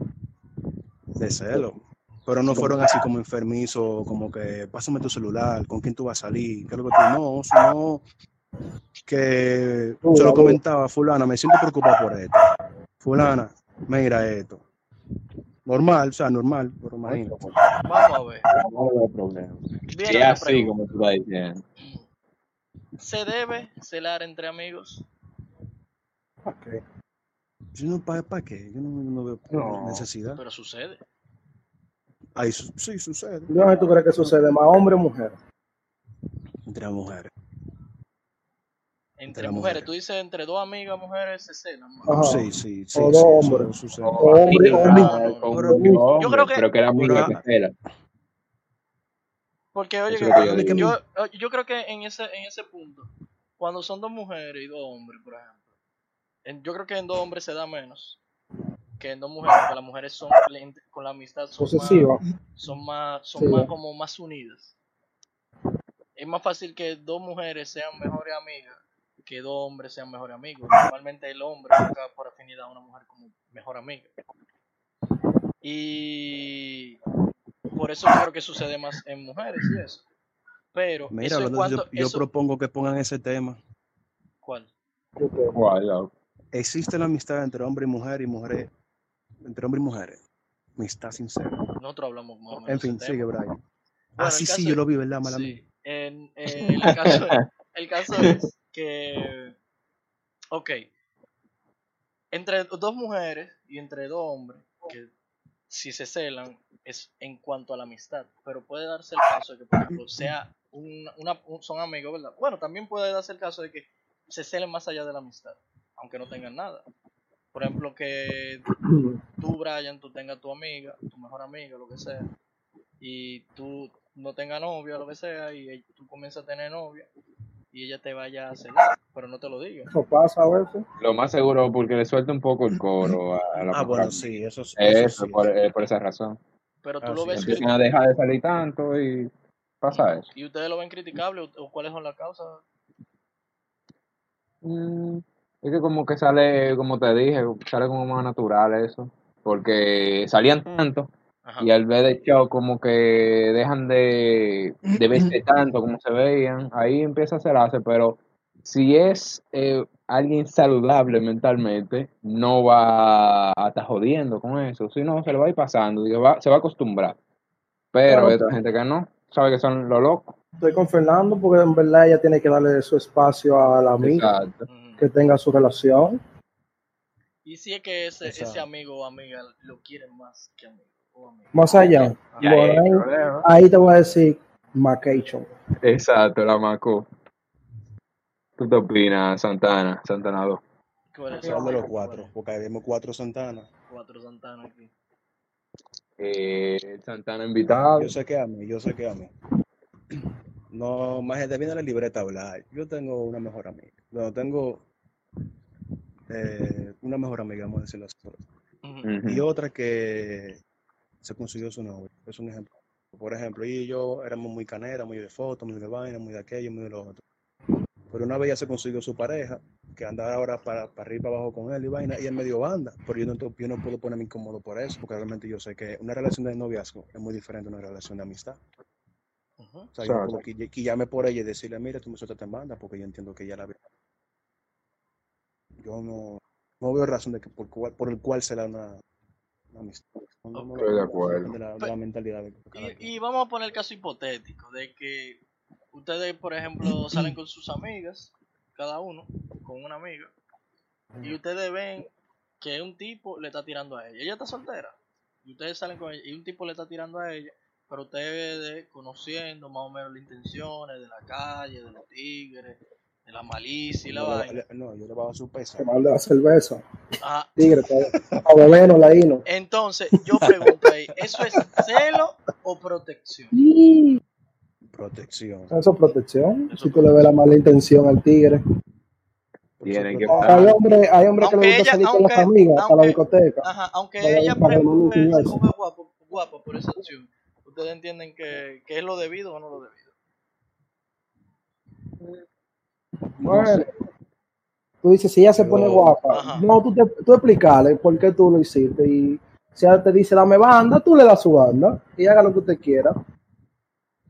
de celo. Pero no fueron así como enfermizos, como que pásame tu celular, con quién tú vas a salir, qué es lo que tú no, sino que se lo comentaba, fulana, me siento preocupado por esto. Fulana, mira esto. Normal, o sea, normal, pero imagínate. Vamos a ver. No veo problema. Es así como tú estás diciendo. ¿Se debe celar entre amigos? Ok. Yo no, ¿para, para qué? Yo no, no veo No. necesidad. Pero sucede. Ahí su- sí sucede. ¿Dónde tú crees que sucede más, hombre o mujer? Entre mujeres. Entre mujeres. mujeres. Tú dices entre dos amigas mujeres se celan. Sí, sí, sí. O sí, dos hombres. yo creo que- pero que era amigo pero- Cela. Porque oye, yo digo. yo, yo creo que en ese, en ese punto, cuando son dos mujeres y dos hombres, por ejemplo, en- yo creo que en dos hombres se da menos que en dos mujeres, porque las mujeres son con la amistad son más, son más, son Sí. más como más unidas. Es más fácil que dos mujeres sean mejores amigas que dos hombres sean mejores amigos. Normalmente el hombre busca por afinidad a una mujer como mejor amiga. Y por eso creo que sucede más en mujeres y eso. Pero Mira, eso hablando yo, yo eso- propongo que pongan ese tema. ¿cuál? ¿Existe la amistad entre hombre y mujer y mujeres? Entre hombre y mujeres. Amistad sincera. Nosotros hablamos más o menos En fin, ese sigue, tema. Brian. Bueno, ah, sí, sí, yo lo vi, ¿verdad? Mala mía. Sí, en, el, caso, el caso es que, ok, entre dos mujeres y entre dos hombres, que si se celan es en cuanto a la amistad, pero puede darse el caso de que, por ejemplo, sea un- una, un- son amigos, ¿verdad? Bueno, también puede darse el caso de que se celen más allá de la amistad, aunque no tengan nada. Por ejemplo, que tú, Brian, tú tengas tu amiga, tu mejor amiga, lo que sea, y tú no tengas novia, lo que sea, y tú comienzas a tener novia, y ella te vaya a celar, pero no te lo diga. Eso pasa a veces. Lo más seguro porque le suelta un poco el coro a, a la Ah, bueno, sí, eso, eso Eso, sí. por, eh, por esa razón. Pero tú Ah, lo sí, ves Empiezan a dejar de salir tanto y pasa eso. y ustedes lo ven criticable, o, o cuáles son las causas. Mm, Es que como que sale, como te dije, sale como más natural eso. Porque salían tanto Ajá. y al ver el show como que dejan de, de verse tanto como se veían, ahí empieza a hacerse, pero si es eh, alguien saludable mentalmente, no va a estar jodiendo con eso, sino se le va a ir pasando, digo, va- se va a acostumbrar. Pero Claro, hay gente que no, sabe que son los locos. Estoy con Fernando porque en verdad ella tiene que darle su espacio a la amiga, Exacto. Que tenga su relación. Y si es que ese, ese amigo o amiga lo quieren más que amigo. Más allá. Ya Bueno, ahí, te voy a decir Macation. Exacto, la Maco. ¿Tú qué opinas, Santana? Santana 2. ¿Cuál es? Son de los cuatro, porque vemos cuatro Santana. Cuatro Santana aquí. Eh, Santana invitado. Yo sé que a mí, yo sé que a mí. No, más gente viene a la libreta a hablar. Yo tengo una mejor amiga. Bueno, tengo eh, una mejor amiga, vamos a decirlo así. Ujú. y otra que se consiguió su novio. Es un ejemplo. Por ejemplo, ella y yo éramos muy canera, muy de fotos, muy de vaina, muy de aquello, muy de lo otro. Pero una vez ya se consiguió su pareja, que anda ahora para, para arriba y para abajo con él y vaina, y él me dio banda. Pero yo no, yo no puedo ponerme incómodo por eso, porque realmente yo sé que una relación de noviazgo es muy diferente a una relación de amistad. Ujú. O sea, yo no Exacto. puedo quille- quillarme por ella y decirle, mira, tú me sueltas en banda, porque yo entiendo que ella la ve. Yo no, no veo razón de que por, cual- por el cual se da una, de. Depende De la, de la mentalidad. Y, y vamos a poner el caso hipotético de que ustedes, por ejemplo, salen con sus amigas, cada uno, con una amiga, y ustedes ven que un tipo le está tirando a ella. Ella está soltera. Y ustedes salen con ella y un tipo le está tirando a ella, pero ustedes conociendo más o menos las intenciones de la calle, de los tigres, de la malicia y la vaina. no, yo le bajo su peso. La cerveza. Ajá. Tigre, pa bebernos la hino. Entonces, yo pregunto ahí, ¿eso es celo o protección? Protección. Eso es protección. Eso Si tú le ves la mala intención al tigre. Eso que. Hay hombres hay hombre que le gusta ella- salir con las aunque- amigas para la discoteca. Ajá, aunque ella, se insinuarse. ponga guapo, guapa por esa acción, ¿ustedes entienden que, que es lo debido o no lo debido? Bueno, tú dices, si ella se pone guapa, Ajá. no, tú, te, tú explicarle por qué tú lo hiciste. Y si ella te dice, dame banda, tú le das su banda y haga lo que usted quiera.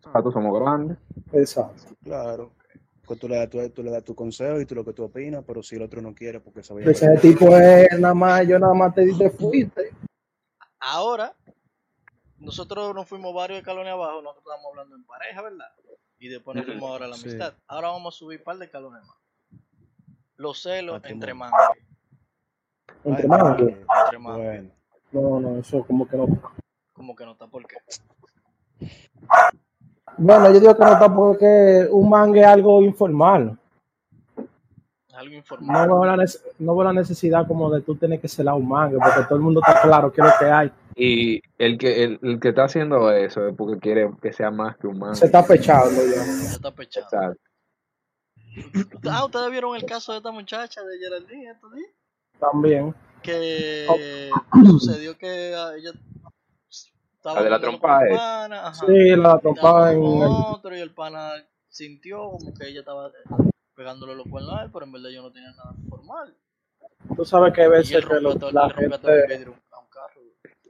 Nosotros somos grandes. Exacto. Claro. Pues tú le, das, tú, tú le das tu consejo y tú lo que tú opinas, pero si el otro no quiere, porque se vaya a Ese tipo es nada más, yo nada más te dije, fuiste. Ahora, nosotros nos fuimos varios escalones abajo, nosotros estábamos hablando en pareja, ¿verdad? Y después nos fuimos ahora a la Sí. amistad. Ahora vamos a subir un par de escalones más. Los celos Ah, entre no. mangas. Entre eh, Entre mangas. Bueno, No, no, eso como que no. Como que no está, ¿por qué? Bueno, yo digo que no está porque un mangue es algo informal. Algo No informal. veo, la, no veo la necesidad como de tú tener que celar un mangue, porque todo el mundo está claro qué es lo que hay. Y el que, el, el que está haciendo eso es porque quiere que sea más que un man. Se está pechando ya. Ya está. Exacto. Ah, ¿ustedes vieron el caso de esta muchacha de Geraldine estos días? También. que Oh. sucedió que a ella estaba La de la eh. pana, ajá, Sí, la trompada en otro y el pana sintió como que ella estaba pegándole los cuernos a él, pero en verdad yo no tenía nada formal. Tú sabes que a veces que rompió lo- todo, la, gente, vidrio a un carro.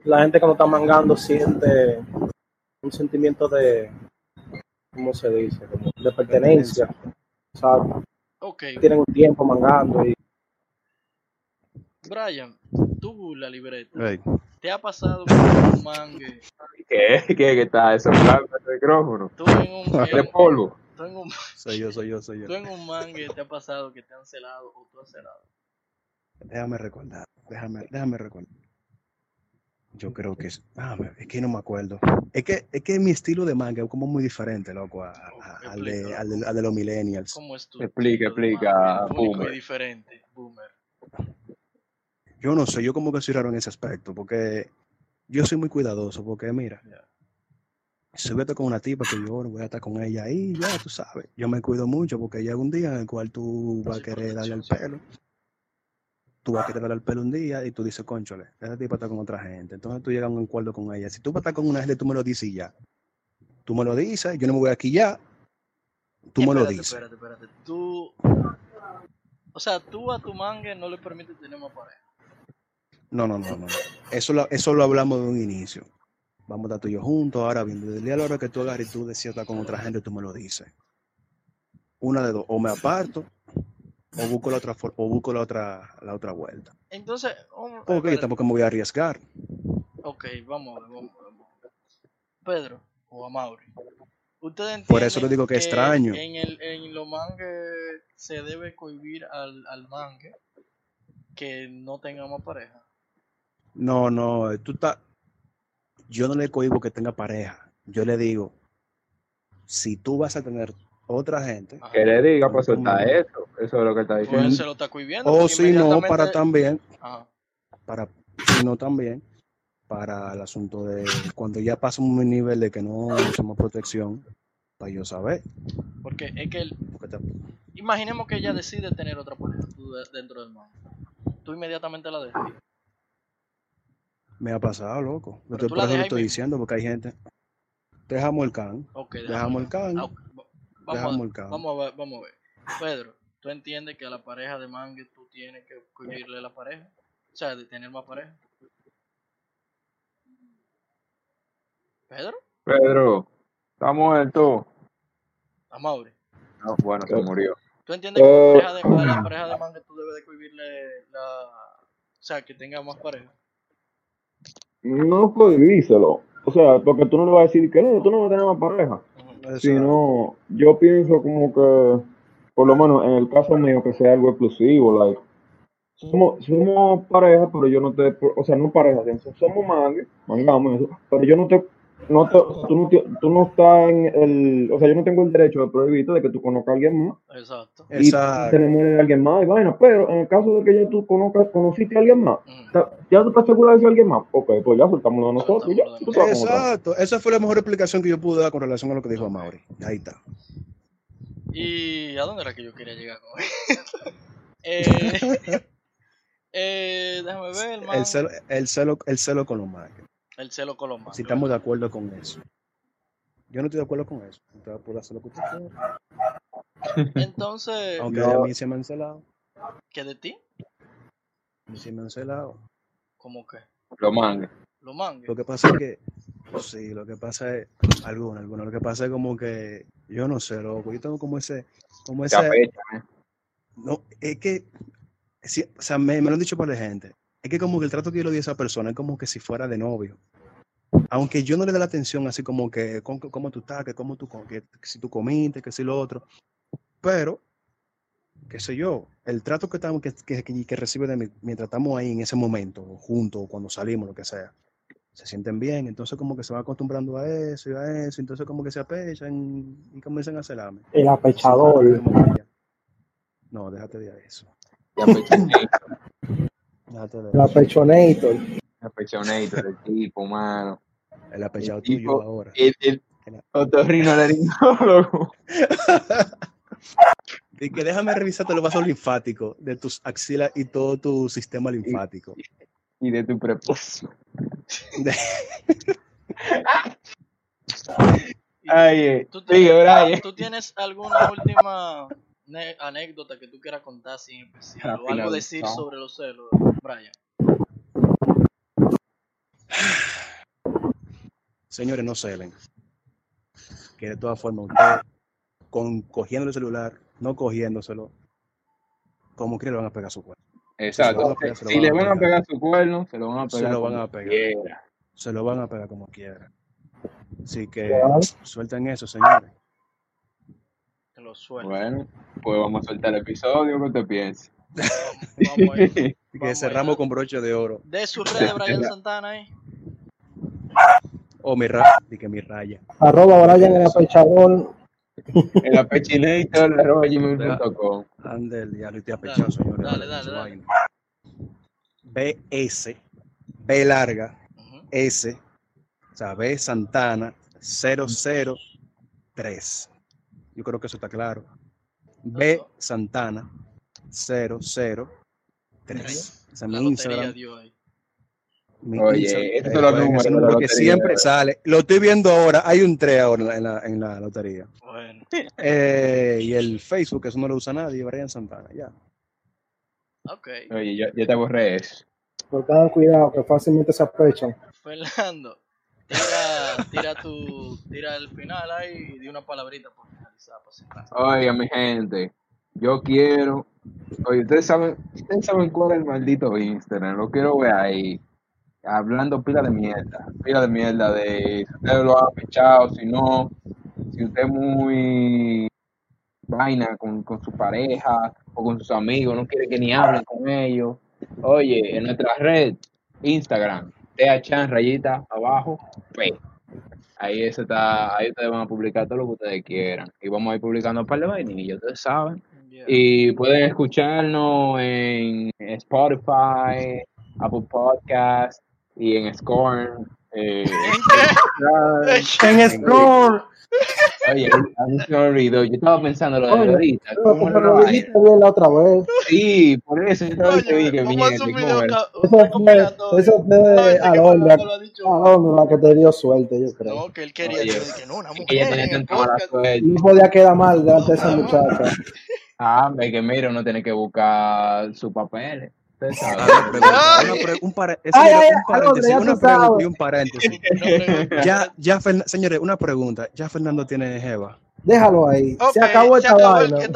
La gente cuando está mangando siente un sentimiento de, ¿cómo se dice? Como de pertenencia. O sea, Ok, tienen un tiempo mangando y Brian, tú la libreta, ¿te ha pasado que un mangue, ¿Qué? ¿Qué? ¿Qué está soplando el micrófono? tú en un, ¿De polvo? tú en un, soy yo, soy yo, soy yo. tú en un mangue te ha pasado que te han celado o tú has celado? Déjame recordar, déjame, déjame recordar. Yo creo que es, déjame, es que no me acuerdo. Es que, es que mi estilo de manga es como muy diferente, loco, a- a- al, de, al, de, al de los millennials. ¿Cómo es tu Explica, explica, Boomer. diferente, boomer. Yo no sé, yo como que soy raro en ese aspecto, porque yo soy muy cuidadoso, porque mira, Ya. si voy a estar con una tipa que yo no voy a estar con ella ahí, ya tú sabes, yo me cuido mucho porque llega un día en el cual tú vas a querer darle al protección, pelo, tú vas a querer darle al pelo un día y tú dices, conchole, esa tipa está con otra gente, entonces tú llegas a un acuerdo con ella, si tú vas a estar con una gente, tú me lo dices y ya, tú me lo dices, yo no me voy aquí ya, tú me lo dices. Espérate, espérate. Tú. O sea, tú a tu mangue no le permites tener más pareja. No, no, no, no. no. Eso lo, eso lo hablamos de un inicio. Vamos a estar tú y yo juntos. Ahora bien, desde el día a la hora que tú agarres y tú decidas estar con otra gente, tú me lo dices. Una de dos. O me aparto, o busco la otra, o busco la otra, la otra vuelta. Entonces, um, Porque yo espérate. tampoco me voy a arriesgar. ok, vamos a ver, vamos vamos. Pedro o a Mauri. Ustedes Por eso entienden digo que extraño. En, el, en los mangues se debe cohibir al, al mangue que no tenga más pareja. No, no, tú estás. Yo no le cohibo que tenga pareja. Yo le digo, si tú vas a tener otra gente, Ajá. Que le diga, pues está eso. Eso es lo que está Pues diciendo. él se lo está cohibiendo. o si no, para también, Ajá. para, si no también, para el asunto de cuando ya pasa un nivel de que no usamos protección, para yo saber. Porque es que él, Porque te- Imaginemos que ella decide tener otra de- dentro del mango. Tú inmediatamente la dejas. Me ha pasado, loco. Pero Lo estoy, tú por la eso lo estoy mismo. diciendo, porque hay gente. Dejamos el can. Dejamos el can. Ah, Vamos, a, vamos a ver, vamos a ver. Pedro, ¿tú entiendes que a la pareja de mangue tú tienes que cubrirle la pareja? O sea, de tener más pareja. ¿Pedro? Pedro, ¿está muerto? A Mauri. No, bueno, se murió. ¿Tú entiendes que Eh, a la pareja de, a la pareja de mangue tú debes de cubrirle la... O sea, que tenga más pareja? No prohibíselo. O sea, porque tú no le vas a decir que no, tú no vas a tener más pareja. Exacto. Sino, yo pienso como que, por lo menos en el caso mío, que sea algo exclusivo, like, somos, somos pareja, pero yo no te, o sea, no pareja, somos mangue, mangamos pero yo no te, no te, o sea, tú no, te- tú no estás en el, o sea, yo no tengo el derecho de prohibirte de que tú conozcas a alguien más Exacto. y Exacto. te enamores de alguien más y vaina, pero en el caso de que ya tú conozcas, conociste a alguien más, ya tú estás segura de ese alguien más, ok, pues ya soltámoslo de nosotros, y ya, tú. Exacto. Esa fue la mejor explicación que yo pude dar con relación a lo que dijo Mauri. Ahí está. ¿Y a dónde era que yo quería llegar con esto? eh, eh, déjame ver, man. El celo, el celo, el celo con los mangues. El celo mangues. Si estamos de acuerdo con eso. Yo no estoy de acuerdo con eso. Usted puede hacer lo que usted quiera. Entonces, Aunque Yo- a mí se me han celado. ¿qué de ti? A mí se me han celado. ¿Cómo que? Lo mangue. Los mangues. Lo que pasa es que, sí, lo que pasa es, algunos, algunos, lo que pasa es como que, yo no sé, loco, yo tengo como ese, como Se ese, ¿eh? no, es que, sí, o sea, me, me lo han dicho por la gente, es que como que el trato que yo le di a esa persona es como que si fuera de novio. Aunque yo no le dé la atención así como que, cómo tú estás, que cómo tú, que si tú comiste, que si lo otro, pero, qué sé yo, el trato que, estamos, que, que, que- que recibe de mí mientras estamos ahí en ese momento, juntos, o cuando salimos, lo que sea, se sienten bien, entonces como que se van acostumbrando a eso y a eso, entonces como que se apechan y comienzan a celarme. El apechador. No, déjate de eso. Se apechonator. Déjate de El el tipo, mano. El apechado El tipo- tuyo ahora. El, el otorrinolaringólogo. Y que déjame revisarte los vasos linfáticos de tus axilas y todo tu sistema linfático. Y de tu prepucio. ¿Y Ay, eh. ¿Tú tienes, Brian. ¿Tú tienes alguna última anécdota que tú quieras contar en especial? Al O algo decir no. sobre los celos, Brian. Señores, no celen. Que de todas formas, ustedes, con, cogiendo el celular, no cogiéndoselo, como quiera le van a pegar su cuerpo. Exacto. Se se Si le van a pegar. su cuerno, se lo van a Se pegar. lo van como a pegar. quiera. Se lo van a pegar como quiera. Así que suelten eso, señores. Te lo. Bueno, pues vamos a soltar el episodio. ¿Qué te piensas? Vamos ahí. Y que cerramos con broche de oro. De su red, Brian Santana ahí. O mi raya. Di que mi raya. Arroba Brian el apechador. El apechinator, arroba gmail.com. Ande el diablo y te apechado, señores. dale, dale, dale. BS, B larga, Ujú. S, o sea, B Santana 003. Yo creo que eso está claro. B Santana 003. Ese es mi Instagram. mi Oye, Instagram. los jueguen números ese número que siempre sale. Lo estoy viendo ahora. Hay un 3 ahora en la, en la lotería. Bueno, Eh, y el Facebook, eso no lo usa nadie, Brian Santana, ya. ok. Oye, yo, yo te borré eso. Pero tengan cuidado que fácilmente se apechan. Fernando, tira, tira tu, tira el final ahí y di una palabrita por Oiga, mi gente, yo quiero. Oye, ustedes saben, ustedes saben cuál es el maldito Instagram. Lo quiero ver ahí. Hablando pila de mierda. Pila de mierda de si ustedes lo han echado, si no. Si usted es muy vaina con, con su pareja o con sus amigos, no quiere que ni hablen con ellos. Oye, en nuestra red, Instagram, THAN rayita abajo, P. Ahí eso está, ahí ustedes van a publicar todo lo que ustedes quieran. Y vamos a ir publicando un par de vainillas, ustedes saben. Yeah. Y pueden escucharnos en Spotify, Apple Podcast y en Scorn Eh, ¿En qué? Oye, a mí se me olvidó. Yo estaba pensando lo de Oye, ahorita. No, ¿Cómo era lo la vaina? dijiste bien la otra vez. Sí, por eso yo estaba diciendo que vamos a hacer un mierda, video ¿cómo era? ca- un Eso fue, eso fue No, dicho. Alondra la que te dio suerte, yo creo. No, que él quería Oye, decir que no, una que ella mujer tenía tanta mala suerte. No podía quedar mal delante de esa muchacha. Ah, hombre, que mira, uno tiene que buscar sus papeles. Un, paréntesis, una pregunta y un paréntesis. Ya, ya, Fern- señores, una pregunta. Ya Fernando tiene Jeva. Déjalo ahí. Ok, se acabó esta vaina.